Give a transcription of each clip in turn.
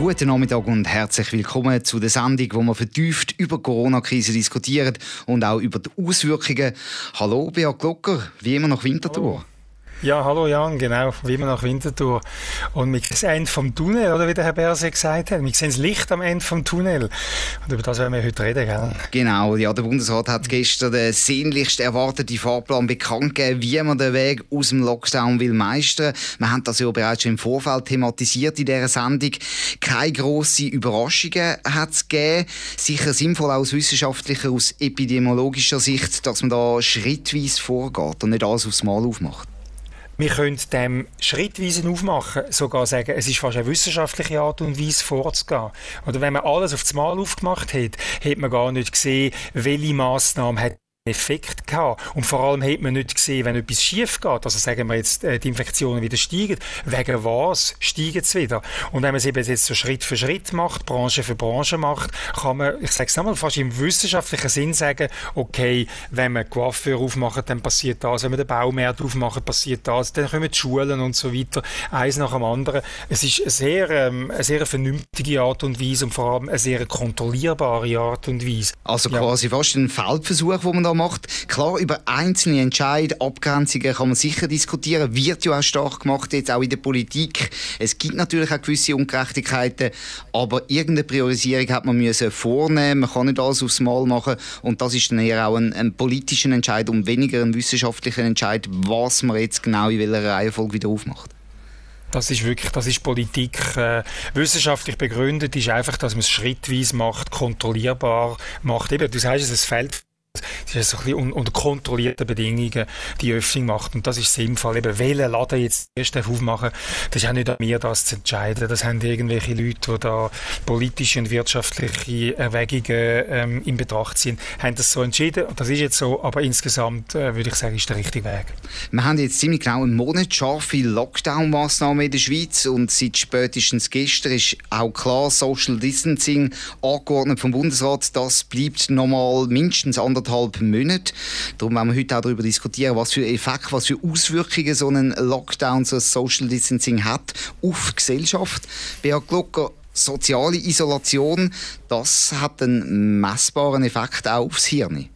Guten Nachmittag und herzlich willkommen zu der Sendung, wo wir vertieft über die Corona-Krise diskutieren und auch über die Auswirkungen. Hallo Beat Glocker, wie immer nach Winterthur. Ja, hallo Jan, genau, wie immer nach Winterthur. Und sehen das Ende vom Tunnel, oder wie der Herr Berse gesagt hat. Wir sehen das Licht am Ende vom Tunnel. Und über das werden wir heute reden, gell? Genau, ja, der Bundesrat hat gestern den sehnlichst erwarteten Fahrplan bekannt gegeben, wie man den Weg aus dem Lockdown will meistern. Wir haben das ja bereits schon im Vorfeld thematisiert in dieser Sendung. Keine grossen Überraschungen hat es gegeben. Sicher sinnvoll aus wissenschaftlicher, aus epidemiologischer Sicht, dass man da schrittweise vorgeht und nicht alles aufs Mal aufmacht. Wir können dem schrittweise aufmachen, sogar sagen, es ist fast eine wissenschaftliche Art und Weise vorzugehen. Oder wenn man alles auf das Mal aufgemacht hat, hat man gar nicht gesehen, welche Massnahmen hat Effekt gehabt. Und vor allem hat man nicht gesehen, wenn etwas schief geht, also sagen wir jetzt, äh, die Infektionen wieder steigen, wegen was steigen sie wieder. Und wenn man es eben jetzt so Schritt für Schritt macht, Branche für Branche macht, kann man, ich sage es nochmal, fast im wissenschaftlichen Sinn sagen, okay, wenn man Coiffeur aufmacht, dann passiert das, wenn man den Baumarkt aufmacht, passiert das, dann kommen die Schulen und so weiter, eins nach dem anderen. Es ist eine sehr, ähm, eine sehr vernünftige Art und Weise und vor allem eine sehr kontrollierbare Art und Weise. Also quasi ja. fast ein Feldversuch, wo man da da macht. Klar, über einzelne Entscheidungen, Abgrenzungen kann man sicher diskutieren, wird ja auch stark gemacht, jetzt auch in der Politik. Es gibt natürlich auch gewisse Ungerechtigkeiten, aber irgendeine Priorisierung hat man müssen vornehmen. Man kann nicht alles aufs Mal machen und das ist dann eher auch ein, ein politischer Entscheid und weniger ein wissenschaftlicher Entscheid, was man jetzt genau in welcher Reihenfolge wieder aufmacht. Das ist wirklich, das ist Politik. Äh, wissenschaftlich begründet ist einfach, dass man es schrittweise macht, kontrollierbar macht. Eben, du sagst es fällt es ist ein bisschen unter kontrollierten Bedingungen die Öffnung macht. Und das ist sinnvoll. Eben, welchen Laden jetzt erst aufmachen das ist auch nicht an mir, das zu entscheiden. Das haben irgendwelche Leute, die da politische und wirtschaftliche Erwägungen ähm, in Betracht ziehen, haben das so entschieden. Das ist jetzt so, aber insgesamt äh, würde ich sagen, ist der richtige Weg. Wir haben jetzt ziemlich genau einen Monat scharfe Lockdown-Massnahmen in der Schweiz und seit spätestens gestern ist auch klar, Social Distancing angeordnet vom Bundesrat, das bleibt nochmal mindestens anderthalb anderthalb Monate. Darum wollen wir heute auch darüber diskutieren, was für Effekte, was für Auswirkungen so ein Lockdown, so ein Social Distancing hat auf die Gesellschaft. Beat Glucker, soziale Isolation, das hat einen messbaren Effekt auch aufs Hirn.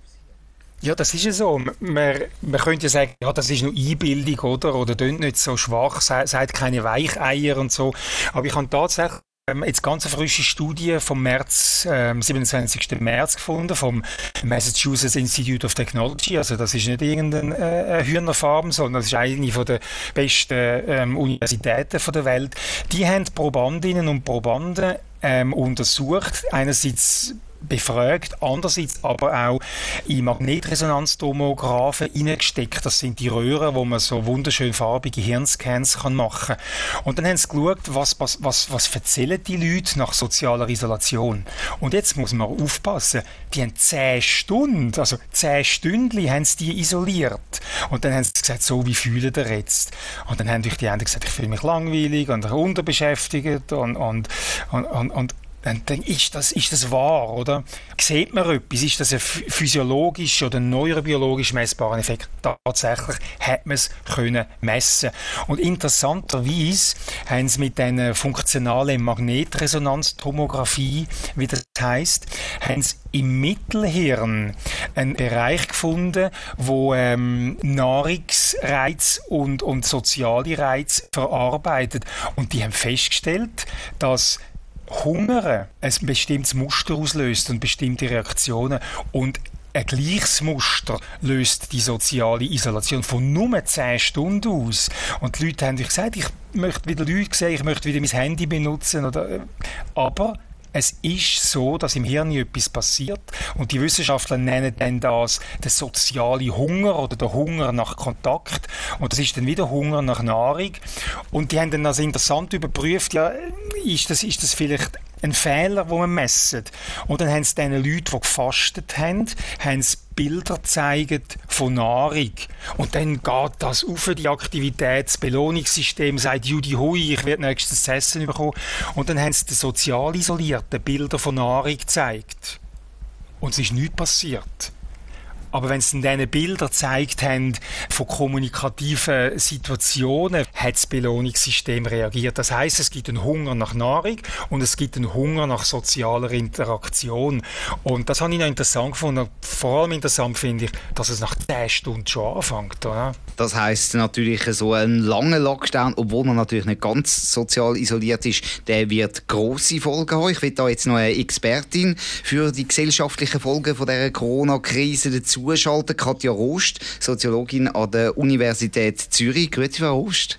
Ja, das ist ja so. Man, man könnte ja sagen, ja, das ist nur Einbildung, oder? Oder tönt nicht so schwach, seid keine Weicheier und so. Aber ich habe tatsächlich jetzt ganz eine frische Studie vom März, ähm, 27. März gefunden, vom Massachusetts Institute of Technology. Also das ist nicht irgendeine äh, Hühnerfarm, sondern das ist eine von der besten ähm, Universitäten von der Welt. Die haben Probandinnen und Probanden ähm, untersucht. Einerseits befragt, andererseits aber auch in Magnetresonanztomographen hineingesteckt. Das sind die Röhren, wo man so wunderschön farbige Hirnscans kann machen Und dann haben sie geschaut, was, was, was, was erzählen die Leute nach sozialer Isolation. Und jetzt muss man aufpassen, die haben zehn Stunden, also zehn Stündchen haben sie die isoliert. Und dann haben sie gesagt, so, wie fühlen ihr jetzt? Und dann haben die anderen gesagt, ich fühle mich langweilig und unterbeschäftigt und, und, und, und, und dann, dann ist, das, ist das wahr, oder? Sieht man etwas? Ist das ein physiologisch oder neurobiologisch messbarer Effekt? Tatsächlich hat man es können messen. Und interessanterweise haben sie mit einer funktionalen Magnetresonanztomographie, wie das heißt, haben sie im Mittelhirn einen Bereich gefunden, wo ähm, Nahrungsreiz und, und soziale Reiz verarbeitet. Und die haben festgestellt, dass Hunger ein bestimmtes Muster auslöst und bestimmte Reaktionen und ein gleiches Muster löst die soziale Isolation von nur 10 Stunden aus. Und die Leute haben gesagt, ich möchte wieder Leute sehen, ich möchte wieder mein Handy benutzen. Oder, äh, aber es ist so, dass im Hirn etwas passiert und die Wissenschaftler nennen dann das den sozialen Hunger oder der Hunger nach Kontakt und das ist dann wieder Hunger nach Nahrung und die haben dann also interessant überprüft, ja, ist das, ist das vielleicht ein Fehler, den man messen. Und dann haben sie diesen Leuten, die gefastet haben, haben sie Bilder gezeigt von Nahrung. Und dann geht das auf die Aktivität, das Belohnungssystem sagt, Judy Hui, ich werde nächstes essen bekommen. Und dann haben sie den sozial isolierten Bilder von Nahrung gezeigt. Und es ist nichts passiert. Aber wenn sie dann Bilder gezeigt haben von kommunikativen Situationen, hat das Belohnungssystem reagiert. Das heißt, es gibt einen Hunger nach Nahrung und es gibt einen Hunger nach sozialer Interaktion. Und das habe ich noch interessant gefunden. Vor allem interessant finde ich, dass es nach 10 Stunden schon anfängt. Oder? Das heißt natürlich, so ein langer Lockdown, obwohl man natürlich nicht ganz sozial isoliert ist, der wird große Folgen haben. Ich will da jetzt noch eine Expertin für die gesellschaftlichen Folgen von der Corona-Krise dazu zuschalten. Katja Rost, Soziologin an der Universität Zürich. Grüezi, Frau Rost.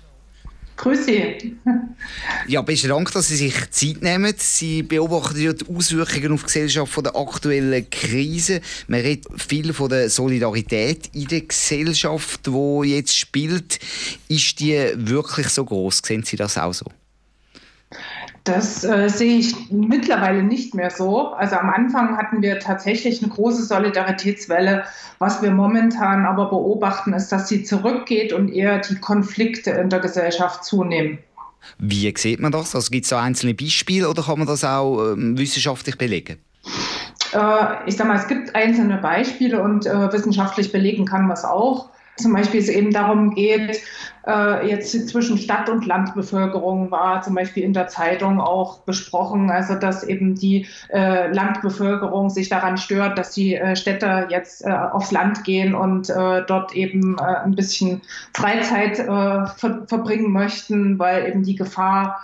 Grüße. Ja, besten Dank, dass Sie sich Zeit nehmen. Sie beobachten ja die Auswirkungen auf die Gesellschaft von der aktuellen Krise. Man redet viel von der Solidarität in der Gesellschaft, die jetzt spielt. Ist die wirklich so groß? Sehen Sie das auch so? Das äh, sehe ich mittlerweile nicht mehr so. Also am Anfang hatten wir tatsächlich eine große Solidaritätswelle. Was wir momentan aber beobachten, ist, dass sie zurückgeht und eher die Konflikte in der Gesellschaft zunehmen. Wie sieht man das? Also gibt es so einzelne Beispiele oder kann man das auch äh, wissenschaftlich belegen? Äh, ich sage mal, es gibt einzelne Beispiele und äh, wissenschaftlich belegen kann man es auch. Zum Beispiel es eben darum geht, äh, jetzt zwischen Stadt- und Landbevölkerung war zum Beispiel in der Zeitung auch besprochen, also dass eben die äh, Landbevölkerung sich daran stört, dass die äh, Städter jetzt äh, aufs Land gehen und äh, dort eben äh, ein bisschen Freizeit ver verbringen möchten, weil eben die Gefahr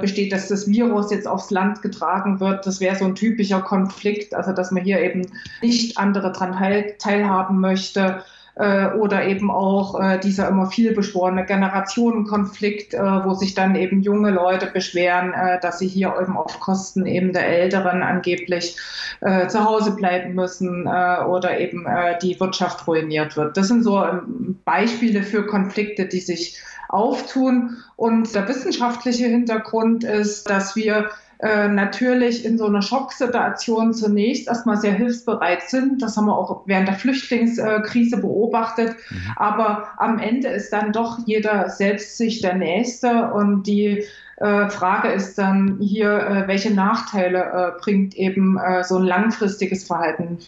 besteht, dass das Virus jetzt aufs Land getragen wird. Das wäre so ein typischer Konflikt, also dass man hier eben nicht andere teil teilhaben möchte. Äh, oder eben auch äh, dieser immer viel beschworene Generationenkonflikt, äh, wo sich dann eben junge Leute beschweren, dass sie hier eben auf Kosten eben der Älteren angeblich zu Hause bleiben müssen oder eben die Wirtschaft ruiniert wird. Das sind so ähm, Beispiele für Konflikte, die sich auftun. Und der wissenschaftliche Hintergrund ist, dass wir äh, natürlich in so einer Schocksituation zunächst erstmal sehr hilfsbereit sind. Das haben wir auch während der Flüchtlingskrise beobachtet. Mhm. Aber am Ende ist dann doch jeder selbst sich der Nächste und die äh, Frage ist dann hier, äh, welche Nachteile bringt eben so ein langfristiges Verhalten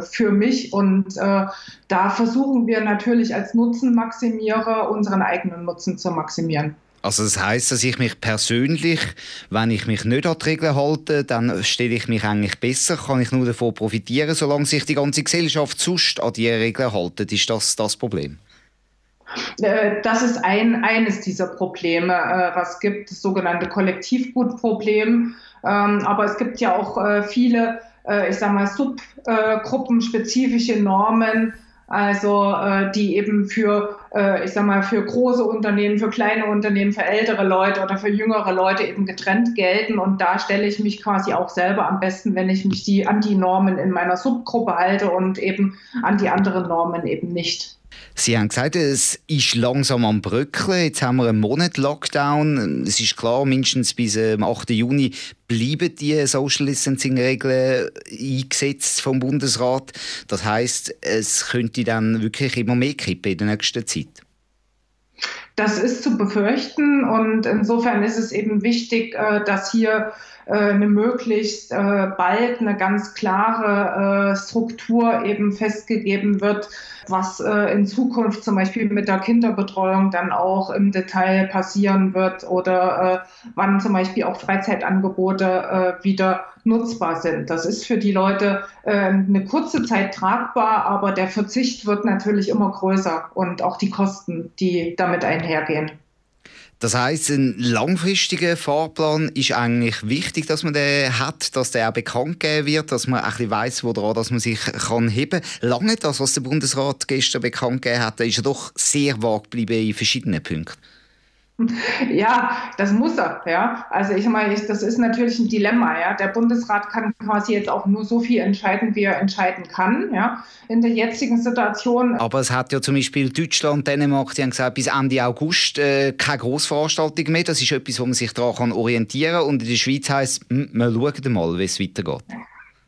für mich? Und da versuchen wir natürlich als Nutzenmaximierer unseren eigenen Nutzen zu maximieren. Also das heißt, dass ich mich persönlich, wenn ich mich nicht an die Regeln halte, dann stelle ich mich eigentlich besser, kann ich nur davon profitieren, solange sich die ganze Gesellschaft sonst an die Regeln hält. Ist das das Problem? Äh, das ist ein, eines dieser Probleme, äh, was gibt, das sogenannte Kollektivgutproblem. Ähm, aber es gibt ja auch äh, viele, ich sag mal, subgruppenspezifische Normen, also die eben für, äh, ich sag mal, für große Unternehmen, für kleine Unternehmen, für ältere Leute oder für jüngere Leute eben getrennt gelten. Und da stelle ich mich quasi auch selber am besten, wenn ich mich die an die Normen in meiner Subgruppe halte und eben an die anderen Normen eben nicht. Sie haben gesagt, es ist langsam am Bröckeln. Jetzt haben wir einen Monat Lockdown. Es ist klar, mindestens bis am 8. Juni bleiben die Social Distancing-Regeln eingesetzt vom Bundesrat. Das heißt, es könnte dann wirklich immer mehr kippen in der nächsten Zeit. Das ist zu befürchten und insofern ist es eben wichtig, äh, dass hier äh, eine möglichst äh, bald eine ganz klare Struktur eben festgegeben wird, was in Zukunft zum Beispiel mit der Kinderbetreuung dann auch im Detail passieren wird oder wann zum Beispiel auch Freizeitangebote wieder nutzbar sind. Das ist für die Leute eine kurze Zeit tragbar, aber der Verzicht wird natürlich immer größer und auch die Kosten, die damit einhergehen. Das heißt, ein langfristiger Fahrplan ist eigentlich wichtig, dass man den hat, dass der auch bekannt gegeben wird, dass man ein bisschen weiss, woran dass man sich kann heben kann. Lange das, was der Bundesrat gestern bekannt gegeben hat, ist doch sehr vag geblieben in verschiedenen Punkten. Ja, das muss er. Ja. Also ich meine, das ist natürlich ein Dilemma. Ja. Der Bundesrat kann quasi jetzt auch nur so viel entscheiden, wie er entscheiden kann. Ja. In der jetzigen Situation. Aber es hat ja zum Beispiel Deutschland, Dänemark, die haben gesagt, bis Ende August äh, keine Großveranstaltung mehr. Das ist etwas, wo man sich daran orientieren kann. Und in der Schweiz heisst, hm, wir schauen mal, wie es weitergeht.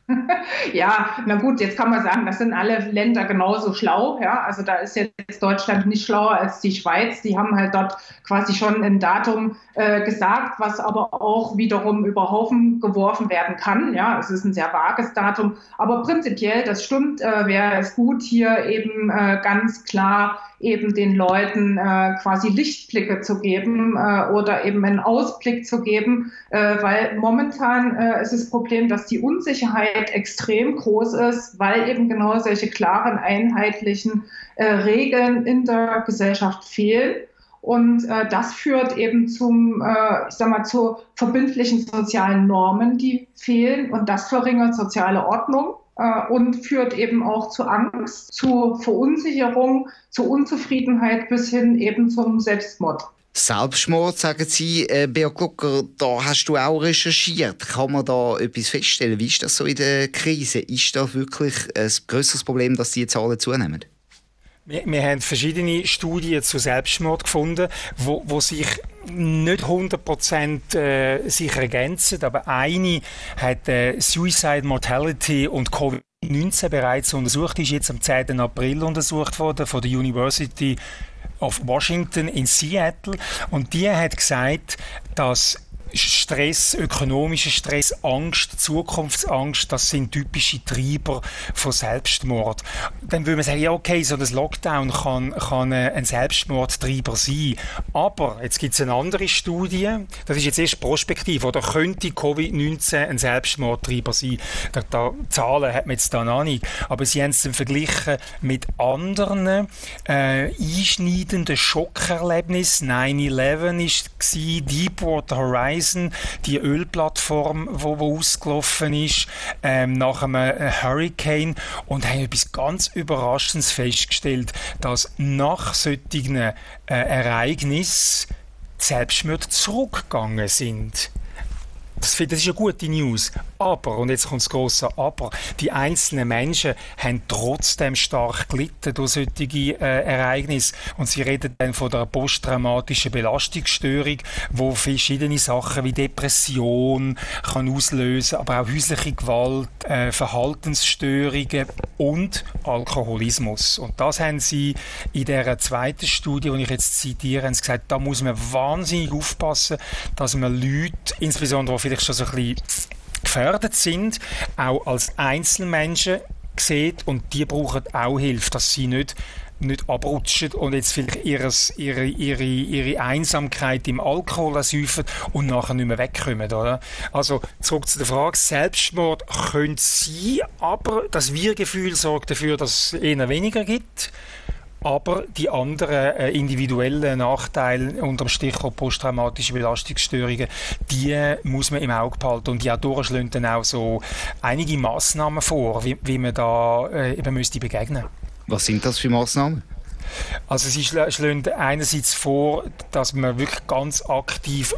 ja, na gut, jetzt kann man sagen, das sind alle Länder genauso schlau. Ja? Also da ist jetzt Deutschland nicht schlauer als die Schweiz. Die haben halt dort quasi schon ein Datum äh, gesagt, was aber auch wiederum über Haufen geworfen werden kann. Ja, es ist ein sehr vages Datum, aber prinzipiell, das stimmt, äh, wäre es gut, hier eben äh, ganz klar eben den Leuten äh, quasi Lichtblicke zu geben äh, oder eben einen Ausblick zu geben, äh, weil momentan äh, ist das Problem, dass die Unsicherheit extrem groß ist, weil eben genau solche klaren, einheitlichen äh, Regeln in der Gesellschaft fehlen. Und äh, das führt eben zum, äh, ich sag mal, zu verbindlichen sozialen Normen, die fehlen. Und das verringert soziale Ordnung äh, und führt eben auch zu Angst, zu Verunsicherung, zu Unzufriedenheit bis hin eben zum Selbstmord. Selbstmord, sagen Sie, äh, Beat Glucker, da hast du auch recherchiert. Kann man da etwas feststellen? Wie ist das so in der Krise? Ist das wirklich ein größeres Problem, dass die Zahlen zunehmen? Wir, wir, haben verschiedene Studien zu Selbstmord gefunden, wo, wo sich nicht 100% äh, sich ergänzen, aber eine hat äh, Suicide Mortality und Covid 19 bereits untersucht, ist jetzt am 10. April untersucht worden von der University of Washington in Seattle. Und die hat gesagt, dass Stress, ökonomischer Stress, Angst, Zukunftsangst, das sind typische Treiber von Selbstmord. Dann würde man sagen, ja okay, so ein Lockdown kann, kann ein Selbstmordtreiber sein. Aber jetzt gibt es eine andere Studie, das ist jetzt erst prospektiv, oder könnte Covid-19 ein Selbstmordtreiber sein? Da, da, Zahlen hat man jetzt da noch nicht. Aber sie haben es dann verglichen mit anderen äh, einschneidenden Schockerlebnissen. 9-11 war, Deepwater Horizon, die Ölplattform, wo, wo ausgelaufen ist, ähm, nach einem äh, Hurricane und haben etwas ganz Überraschendes festgestellt, dass nach solchen äh, Ereignissen Selbstmorde zurückgegangen sind. Das, das ist eine gute News. Aber, und jetzt kommt das grosse Aber, die einzelnen Menschen haben trotzdem stark gelitten durch solche äh, Ereignisse. Und sie reden dann von der posttraumatischen Belastungsstörung, wo verschiedene Sachen wie Depression kann auslösen, aber auch häusliche Gewalt, äh, Verhaltensstörungen und Alkoholismus. Und das haben sie in der zweiten Studie, die ich jetzt zitiere, haben sie gesagt, da muss man wahnsinnig aufpassen, dass man Leute, insbesondere vielleicht schon so ein bisschen gefährdet sind, auch als Einzelmenschen sieht und die brauchen auch Hilfe, dass sie nicht nicht abrutschen und jetzt vielleicht ihres, ihre, ihre, ihre Einsamkeit im Alkohol säufen und nachher nicht mehr wegkommen. Oder? Also zurück zu der Frage, Selbstmord könnte sein, aber das Wir-Gefühl sorgt dafür, dass es eher weniger gibt. Aber die anderen äh, individuellen Nachteile unter dem Stichwort posttraumatische Belastungsstörungen, die muss man im Auge behalten. Und ja, durchschlägt dann auch so einige Massnahmen vor, wie, wie man da äh, eben müsste begegnen. Was sind das für Massnahmen? Also sie schlagen einerseits vor, dass man wirklich ganz aktiv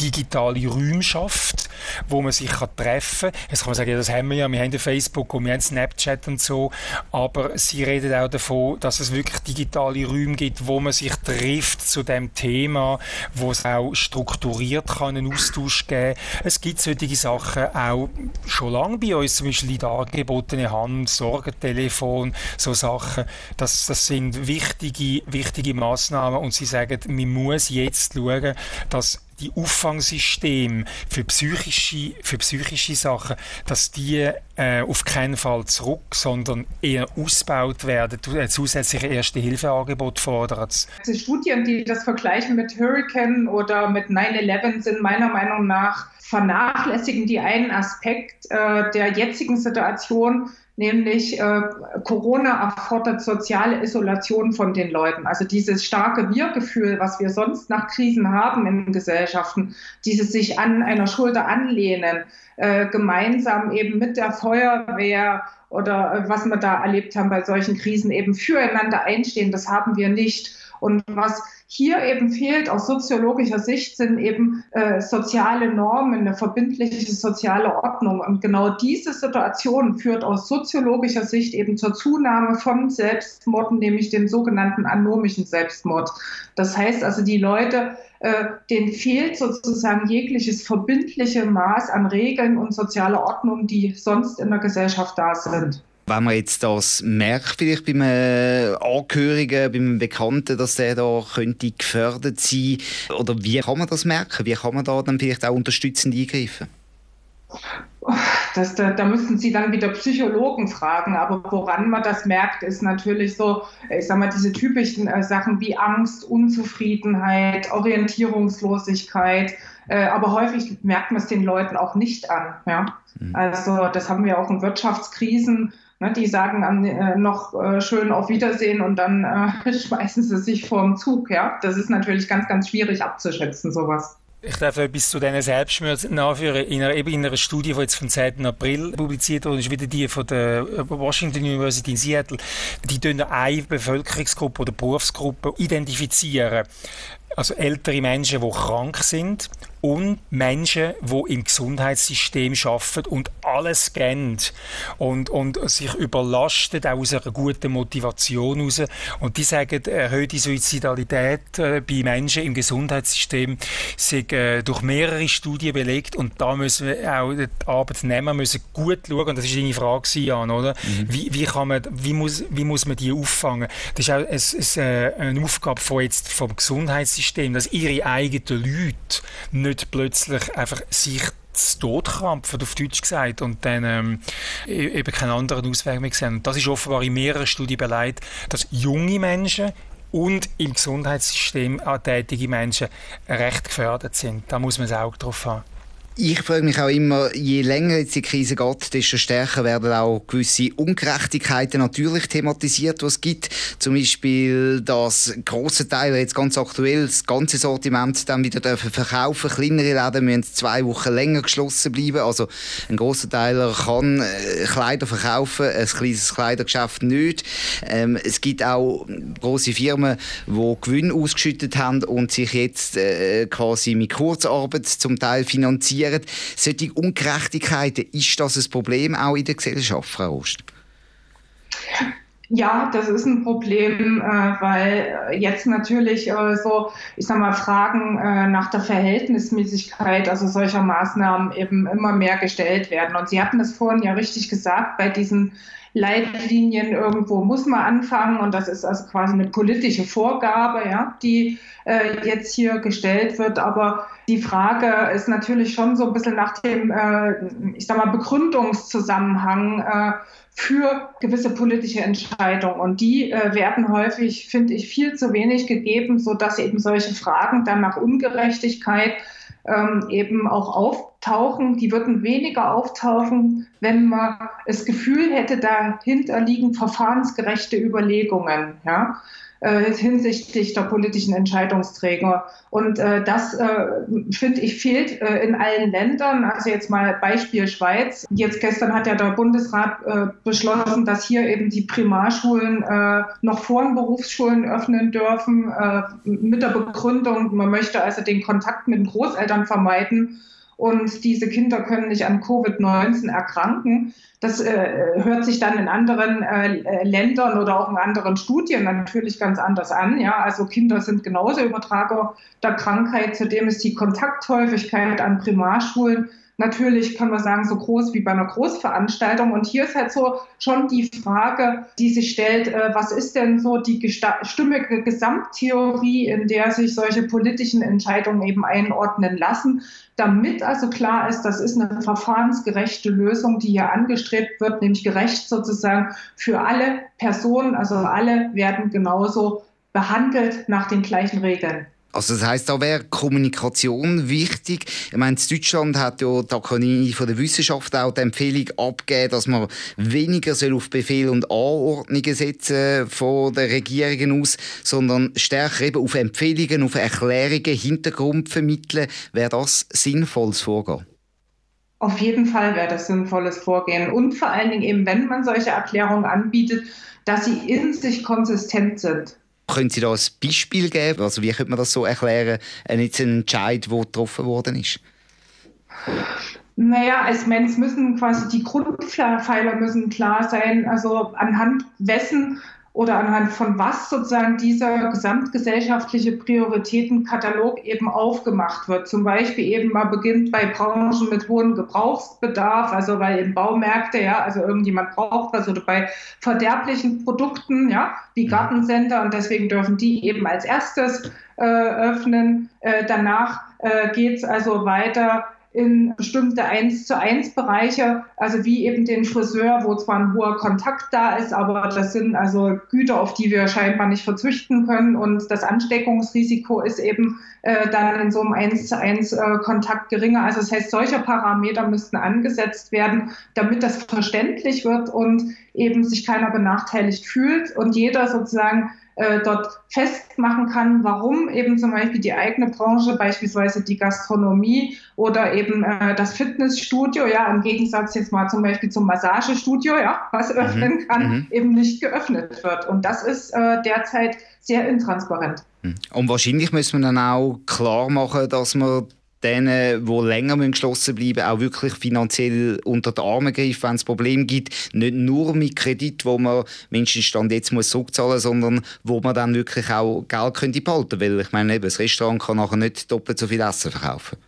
digitale Räume schafft, wo man sich kann treffen kann. Jetzt kann man sagen, ja, das haben wir ja, wir haben Facebook und wir haben Snapchat und so, aber sie reden auch davon, dass es wirklich digitale Räume gibt, wo man sich trifft zu dem Thema, wo es auch strukturiert kann einen Austausch geben. Es gibt solche Sachen auch schon lange bei uns, zum Beispiel die angebotene Hand, Sorgentelefon, so Sachen. Das, das sind wichtige, wichtige Maßnahmen und sie sagen, man muss jetzt schauen, dass die Auffangsysteme für psychische, für psychische Sachen, dass die äh, auf keinen Fall zurück, sondern eher ausgebaut werden, äh, zusätzliche Erste-Hilfe-Angebot fordern. Die Studien, die das vergleichen mit Hurricane oder mit 9-11, sind meiner Meinung nach vernachlässigen die einen Aspekt äh, der jetzigen Situation, nämlich äh, Corona erfordert soziale Isolation von den Leuten. Also dieses starke Wir-Gefühl, was wir sonst nach Krisen haben in Gesellschaften, dieses sich an einer Schulter anlehnen, äh, gemeinsam eben mit der Feuerwehr oder äh, was wir da erlebt haben bei solchen Krisen, eben füreinander einstehen, das haben wir nicht. Und was hier eben fehlt aus soziologischer Sicht sind eben äh, soziale Normen, eine verbindliche soziale Ordnung. Und genau diese Situation führt aus soziologischer Sicht eben zur Zunahme von Selbstmorden, nämlich dem sogenannten anomischen Selbstmord. Das heißt also, die Leute äh, denen fehlt sozusagen jegliches verbindliche Maß an Regeln und sozialer Ordnung, die sonst in der Gesellschaft da sind. Wenn man jetzt das merkt, vielleicht bei einem Angehörigen, bei einem Bekannten, dass der da könnte gefördert sein, oder wie kann man das merken? Wie kann man da dann vielleicht auch unterstützend eingreifen? Das, da, da müssen Sie dann wieder Psychologen fragen. Aber woran man das merkt, ist natürlich so, ich sag mal, diese typischen äh, Sachen wie Angst, Unzufriedenheit, Orientierungslosigkeit. Äh, aber häufig merkt man es den Leuten auch nicht an. Ja? Mhm. Also das haben wir auch in Wirtschaftskrisen. Ne, die sagen an, äh, noch äh, schön auf Wiedersehen und dann äh, schmeißen sie sich vorm Zug. Ja? Das ist natürlich ganz, ganz schwierig abzuschätzen, sowas. Ich darf etwas zu diesen Selbstmorden nachführen. In einer, eben in einer Studie, die jetzt vom 10. April publiziert wurde, ist wieder die von der Washington University in Seattle. Die tun eine Bevölkerungsgruppe oder Berufsgruppe identifizieren. Also ältere Menschen, die krank sind und Menschen, die im Gesundheitssystem arbeiten und alles geben und, und sich überlastet, auch aus einer guten Motivation heraus. Und die sagen, erhöhte Suizidalität äh, bei Menschen im Gesundheitssystem sei äh, durch mehrere Studien belegt und da müssen wir auch die Arbeitnehmer müssen gut schauen, und das ist deine Frage, Jan, oder? Mhm. Wie, wie, kann man, wie, muss, wie muss man die auffangen? Das ist auch äh, eine Aufgabe von jetzt vom Gesundheitssystem, dass ihre eigenen Leute nicht plötzlich einfach sich zu Tod krampfen, auf Deutsch gesagt, und dann ähm, e-, eben keinen anderen Ausweg mehr sehen. Und das ist offenbar in mehreren Studien beleidigt, dass junge Menschen und im Gesundheitssystem tätige Menschen recht gefördert sind. Da muss man das Auge drauf haben. Ich frage mich auch immer, je länger jetzt die Krise geht, desto stärker werden auch gewisse Ungerechtigkeiten natürlich thematisiert, was es gibt. Zum Beispiel, dass große Teile jetzt ganz aktuell das ganze Sortiment dann wieder dürfen verkaufen. Kleinere Läden müssen zwei Wochen länger geschlossen bleiben. Also ein großer Teil kann äh, Kleider verkaufen, ein kleines Kleidergeschäft nicht. Ähm, es gibt auch große Firmen, die Gewinn ausgeschüttet haben und sich jetzt äh, quasi mit Kurzarbeit zum Teil finanzieren passieren. Solche Ungerechtigkeiten, ist das ein Problem auch in der Gesellschaft, Frau Ost? Ja, das ist ein Problem, äh, weil jetzt natürlich äh, so, ich sag mal, Fragen äh, nach der Verhältnismäßigkeit, also solcher Maßnahmen eben immer mehr gestellt werden. Und Sie hatten es vorhin ja richtig gesagt, bei diesen Leitlinien irgendwo muss man anfangen und das ist also quasi eine politische Vorgabe, ja, die äh, jetzt hier gestellt wird. Aber die Frage ist natürlich schon so ein bisschen nach dem, äh, ich sag mal, Begründungszusammenhang äh, für gewisse politische Entscheidungen. Und die äh, werden häufig, finde ich, viel zu wenig gegeben, sodass eben solche Fragen dann nach Ungerechtigkeit ähm, eben auch auftauchen. Die würden weniger auftauchen, wenn man das Gefühl hätte, dahinter liegen verfahrensgerechte Überlegungen. Ja? äh, hinsichtlich der politischen Entscheidungsträger. Und äh, das, äh, finde ich, fehlt äh, in allen Ländern. Also jetzt mal Beispiel Schweiz. Jetzt gestern hat ja der Bundesrat äh, beschlossen, dass hier eben die Primarschulen äh, noch vor den Berufsschulen öffnen dürfen, mit der Begründung, man möchte also den Kontakt mit den Großeltern vermeiden und diese Kinder können nicht an Covid-19 erkranken. Das äh, hört sich dann in anderen äh, Ländern oder auch in anderen Studien natürlich ganz anders an. Ja, also Kinder sind genauso Übertrager der Krankheit. Zudem ist die Kontakthäufigkeit an Primarschulen natürlich, kann man sagen, so groß wie bei einer Großveranstaltung. Und hier ist halt so schon die Frage, die sich stellt, äh, was ist denn so die stimmige Gesamttheorie, in der sich solche politischen Entscheidungen eben einordnen lassen, damit also klar ist, das ist eine verfahrensgerechte Lösung, die hier angestrebt wird, nämlich gerecht sozusagen für alle Personen, also alle werden genauso behandelt nach den gleichen Regeln. Also das heißt, da wäre Kommunikation wichtig. Ich meine, Deutschland hat ja die Akademie von der Wissenschaft auch die Empfehlung abgegeben, dass man weniger soll auf Befehl und Anordnungen setzen von der Regierungen aus, sondern stärker eben auf Empfehlungen, auf Erklärungen, Hintergrund vermitteln. Wäre das sinnvolles Vorgehen? Auf jeden Fall wäre das sinnvolles Vorgehen. Und vor allen Dingen eben, wenn man solche Erklärungen anbietet, dass sie in sich konsistent sind. Können Sie da ein Beispiel geben? Also wie könnte man das so erklären, ein Entscheid, der getroffen worden ist? Naja, als Mensch müssen quasi die Grundpfeiler müssen klar sein, also anhand wessen oder anhand von was sozusagen dieser gesamtgesellschaftliche Prioritätenkatalog eben aufgemacht wird. Zum Beispiel eben mal beginnt bei Branchen mit hohem Gebrauchsbedarf, also weil eben Baumärkte, ja, also irgendjemand braucht was oder bei verderblichen Produkten, ja, wie mhm. Gartencenter und deswegen dürfen die eben als erstes äh, öffnen. Äh, danach äh, geht es also weiter in bestimmte 1 zu 1 Bereiche, also wie eben den Friseur, wo zwar ein hoher Kontakt da ist, aber das sind also Güter, auf die wir scheinbar nicht verzüchten können und das Ansteckungsrisiko ist eben äh, dann in so einem 1 zu 1 äh, Kontakt geringer. Also das heißt, solche Parameter müssten angesetzt werden, damit das verständlich wird und eben sich keiner benachteiligt fühlt und jeder sozusagen äh, dort festmachen kann, warum eben zum Beispiel die eigene Branche, beispielsweise die Gastronomie oder eben äh, das Fitnessstudio, ja, im Gegensatz jetzt mal zum Beispiel zum Massagestudio, ja, was mhm. öffnen kann, mhm. eben nicht geöffnet wird. Und das ist äh, derzeit sehr intransparent. Mhm. Und wahrscheinlich müssen wir dann auch klar machen, dass man denen, die länger geschlossen bleiben auch wirklich finanziell unter die Arme greifen, wenn es Probleme gibt. Nicht nur mit Kredit, wo man mindestens Stand jetzt muss zurückzahlen muss, sondern wo man dann wirklich auch Geld könnte behalten Weil ich meine, das Restaurant kann nachher nicht doppelt so viel Essen verkaufen.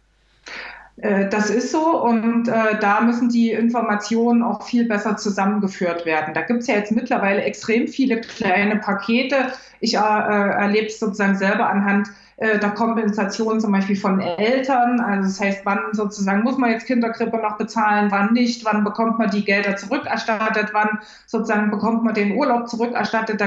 Äh, das ist so und äh, da müssen die Informationen auch viel besser zusammengeführt werden. Da gibt es ja jetzt mittlerweile extrem viele kleine Pakete. Ich äh, äh erlebe es sozusagen selber anhand äh, der Kompensation zum Beispiel von Eltern. Also das heißt, wann sozusagen muss man jetzt Kinderkrippe noch bezahlen, wann nicht, wann bekommt man die Gelder zurückerstattet, wann sozusagen bekommt man den Urlaub zurückerstattet.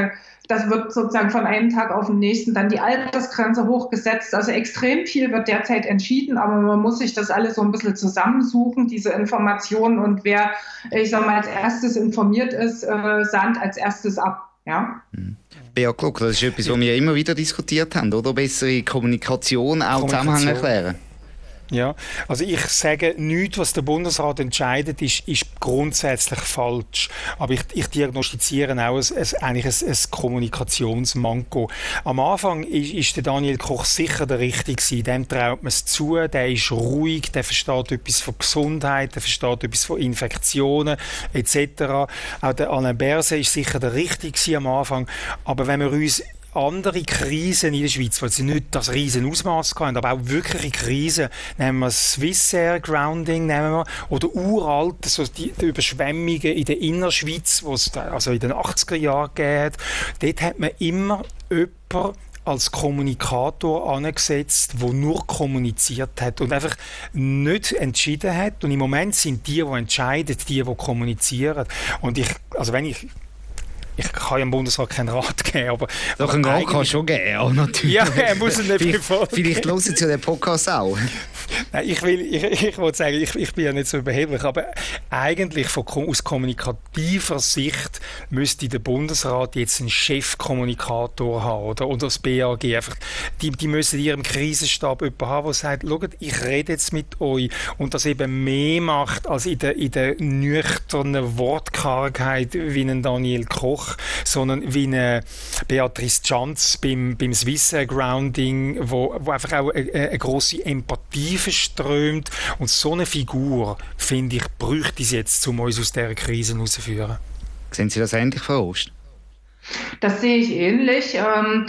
Das wird sozusagen von einem Tag auf den nächsten dann die Altersgrenze hochgesetzt. Also extrem viel wird derzeit entschieden, aber man muss sich das alles so ein bisschen zusammensuchen, diese Informationen und wer, ich sag mal, als erstes informiert ist, äh, sandt als erstes ab. Ja. Mhm. Beat Gluck, das ist etwas, was wir immer wieder diskutiert haben, oder? Bessere Kommunikation, auch Kommunikation. Zusammenhang erklären. Ja, also ich sage, nichts, was der Bundesrat entscheidet, ist, ist grundsätzlich falsch. Aber ich, ich diagnostiziere auch ein, ein, eigentlich ein, ein Kommunikationsmanko. Am Anfang ist, ist der Daniel Koch sicher der Richtige. Dem traut man es zu, der ist ruhig, der versteht etwas von Gesundheit, der versteht etwas von Infektionen etc. Auch der Alain Berset ist sicher der Richtige am Anfang. Aber wenn wir uns andere Krisen in der Schweiz, weil sie nicht das riesen Ausmaß haben, aber auch wirkliche Krisen, nehmen wir Swissair Grounding, nehmen wir, oder uralt, so die, die Überschwemmungen in der Innerschweiz, wo es also in den 80er Jahren geht, dort hat man immer jemanden als Kommunikator angesetzt, wo nur kommuniziert hat und einfach nicht entschieden hat. Und im Moment sind die, die entscheiden, die, die kommunizieren. Und ich, also wenn ich ich kann ja dem Bundesrat keinen Rat geben, aber... Doch, einen Rat kann schon geben, ja, natürlich. Ja, er muss ihn nicht Vielleicht, vielleicht hören Sie den Podcast auch. Nein, ich will, ich, ich wollte sagen, ich, ich bin ja nicht so überheblich, aber eigentlich von, aus kommunikativer Sicht müsste der Bundesrat jetzt einen Chefkommunikator haben, oder? Und das BAG einfach, die, die müssen in ihrem Krisenstab jemanden haben, der sagt, schaut, ich rede jetzt mit euch und das eben mehr macht als in der, in der nüchternen Wortkargheit wie ein Daniel Koch, sondern wie eine Beatrice Chanz beim, beim Swiss Grounding, wo, wo einfach auch eine, eine grosse Empathie verströmt. Und so eine Figur, finde ich, bräuchte es jetzt, um uns aus dieser Krise herauszuführen. Sehen Sie das ähnlich, Frau Ost? Das sehe ich ähnlich. Ähm,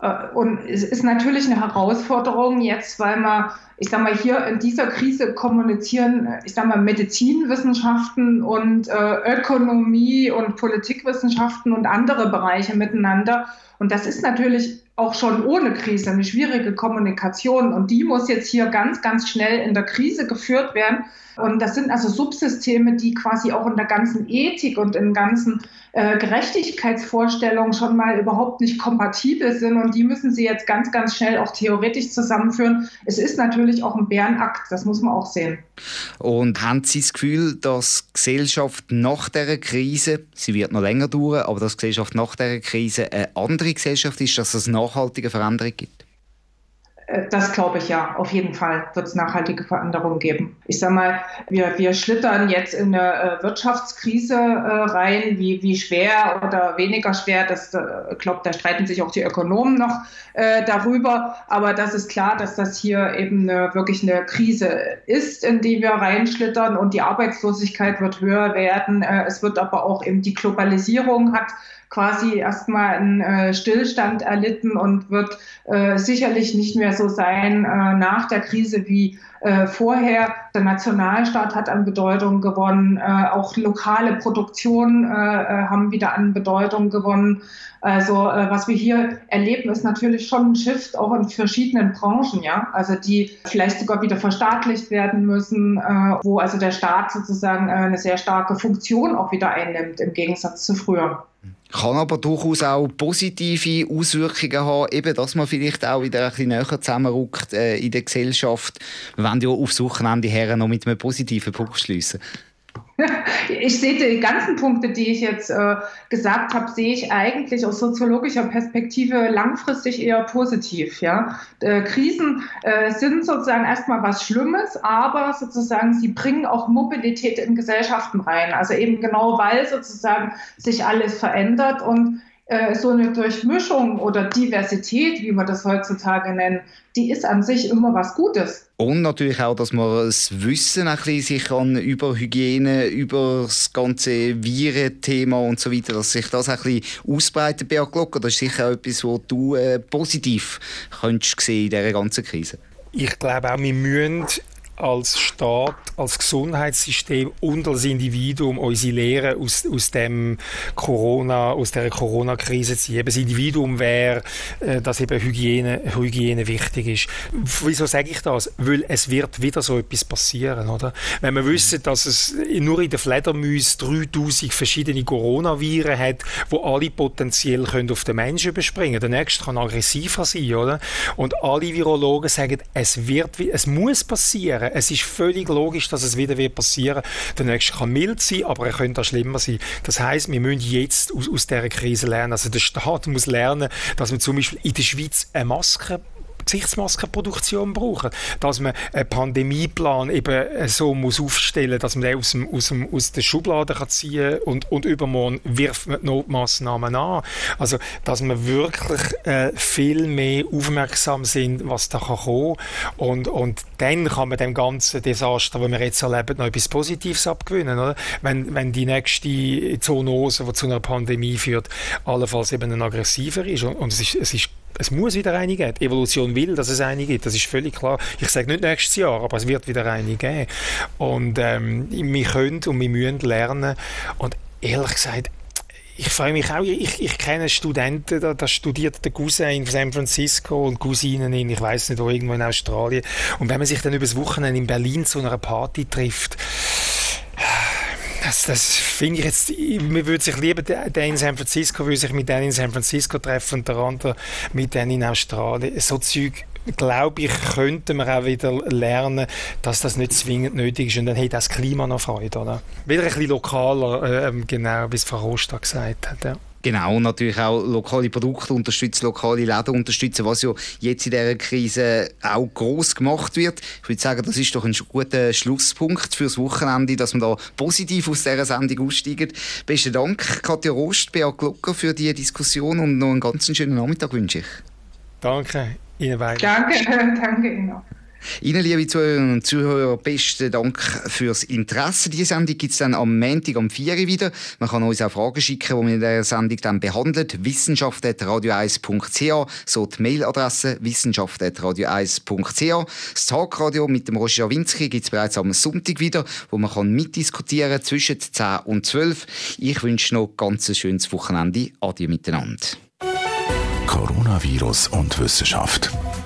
äh, und es ist natürlich eine Herausforderung jetzt, weil man, ich sag mal, hier in dieser Krise kommunizieren, ich sag mal, Medizinwissenschaften und äh, Ökonomie und Politikwissenschaften und andere Bereiche miteinander. Und das ist natürlich auch schon ohne Krise eine schwierige Kommunikation und die muss jetzt hier ganz, ganz schnell in der Krise geführt werden. Und das sind also Subsysteme, die quasi auch in der ganzen Ethik und in ganzen äh, Gerechtigkeitsvorstellungen schon mal überhaupt nicht kompatibel sind. Und die müssen sie jetzt ganz, ganz schnell auch theoretisch zusammenführen. Es ist natürlich auch ein Bärenakt, das muss man auch sehen. Und haben Sie das Gefühl, dass Gesellschaft nach der Krise, sie wird noch länger dauern, aber dass Gesellschaft nach der Krise eine andere Gesellschaft ist, dass es nachhaltige Veränderungen gibt? äh, das glaube ich ja, auf jeden Fall wird es nachhaltige Veränderungen geben. Ich sage mal, wir, wir schlittern jetzt in eine äh, Wirtschaftskrise äh, rein, wie, wie schwer oder weniger schwer, das glaube, da streiten sich auch die Ökonomen noch äh, darüber. Aber das ist klar, dass das hier eben eine, wirklich eine Krise ist, in die wir reinschlittern und die Arbeitslosigkeit wird höher werden. Es wird aber auch eben die Globalisierung hat quasi erstmal einen äh, Stillstand erlitten und wird äh, sicherlich nicht mehr so sein äh, nach der Krise wie äh, vorher. Der Nationalstaat hat an Bedeutung gewonnen, äh, auch lokale Produktionen äh, haben wieder an Bedeutung gewonnen. Also was wir hier erleben, ist natürlich schon ein Shift auch in verschiedenen Branchen, ja, also die vielleicht sogar wieder verstaatlicht werden müssen, wo also der Staat sozusagen eine sehr starke Funktion auch wieder einnimmt im Gegensatz zu früher. Kann aber durchaus auch positive Auswirkungen haben, eben, dass man vielleicht auch wieder ein bisschen näher zusammenrückt äh, in der Gesellschaft. Wollen ja aufs Wochenende her noch mit einem positiven Punkt schließen. Ich sehe die ganzen Punkte, die ich jetzt äh, gesagt habe, sehe ich eigentlich aus soziologischer Perspektive langfristig eher positiv. Ja? Äh, Krisen äh, sind sozusagen erstmal was Schlimmes, aber sozusagen sie bringen auch Mobilität in Gesellschaften rein. Also eben genau, weil sozusagen sich alles verändert und äh, so eine Durchmischung oder Diversität, wie wir das heutzutage nennen, die ist an sich immer was Gutes. Und natürlich auch, dass man das Wissen ein bisschen sich kann über Hygiene, über das ganze Virenthema und so weiter, dass sich das ein bisschen ausbreitet, Beat Glocker. Das ist sicher auch etwas, was du äh, positiv könntest sehen in dieser ganzen Krise. Ich glaube auch, wir müssen als Staat, als Gesundheitssystem und als Individuum unsere Lehren aus, aus dem Corona, aus der Corona-Krise ziehen. Das Individuum wäre, äh, dass eben Hygiene, Hygiene wichtig ist. Wieso sage ich das? Weil es wird wieder so etwas passieren, oder? Wenn wir wissen, dass es nur in der Fledermaus 3000 verschiedene Coronaviren hat, wo alle potenziell können auf den Menschen überspringen. Der nächste kann aggressiver sein, oder? Und alle Virologen sagen, es wird, es muss passieren es ist völlig logisch, dass es wieder wird passieren. Der nächste kann mild sein, aber er könnte auch schlimmer sein. Das heißt, wir müssen jetzt aus, aus dieser Krise lernen. Also der Staat muss lernen, dass man zum Beispiel in der Schweiz eine Maske Gesichtsmaskenproduktion brauchen, dass man einen Pandemieplan eben so muss aufstellen, dass man den aus, dem, aus, dem, aus der Schublade kann ziehen und, und übermorgen wirft man die Notmaßnahmen an. Also, dass man wirklich äh, viel mehr aufmerksam sind, was da kann kommen und, und dann kann man dem ganzen Desaster, das wir jetzt erleben, noch etwas Positives abgewinnen. Oder? Wenn, wenn die nächste Zoonose, die zu einer Pandemie führt, allenfalls eben ein aggressiver ist und, und es ist, es ist es muss wieder eine geben. Die Evolution will, dass es eine gibt. Das ist völlig klar. Ich sage nicht nächstes Jahr, aber es wird wieder eine geben. Und ähm, wir können und wir müssen lernen. Und ehrlich gesagt, ich freue mich auch, ich, ich kenne Studenten, da, da studiert der Cousin in San Francisco und Cousinen in, ich weiß nicht wo, irgendwo in Australien. Und wenn man sich dann übers Wochenende in Berlin zu einer Party trifft, das, das finde ich jetzt, mir würde sich lieber der in San Francisco, würde sich mit denen in San Francisco treffen und der andere mit denen in Australien. So Zeug glaube ich, könnten wir auch wieder lernen, dass das nicht zwingend nötig ist. Und dann hat das Klima noch Freude. Oder? Wieder ein bisschen lokaler, äh, genau, wie es Frau Rosta gesagt hat. Ja. Genau, und natürlich auch lokale Produkte unterstützen, lokale Läden unterstützen, was ja jetzt in dieser Krise auch groß gemacht wird. Ich würde sagen, das ist doch ein guter Schlusspunkt fürs Wochenende, dass wir da positiv aus dieser Sendung aussteigen. Besten Dank, Katja Rost, Beat Glocker, für die Diskussion und noch einen ganz schönen Nachmittag wünsche ich. Danke, Ihnen beiden. Danke, danke Ihnen auch. Ihnen, liebe Zuhörerinnen und Zuhörer, besten Dank fürs Interesse. Die Sendung gibt es dann am Montag um 4 Uhr wieder. Man kann uns auch Fragen schicken, die wir in dieser Sendung dann behandelt. wissenschaft.radio1.ch, so die Mailadresse wissenschaft.radio1.ch. Das Tagradio mit dem Roger Schawinski gibt es bereits am Sonntag wieder, wo man kann mitdiskutieren kann zwischen 10 und 12. Ich wünsche noch ganz ein schönes Wochenende. Adieu miteinander. Coronavirus und Wissenschaft.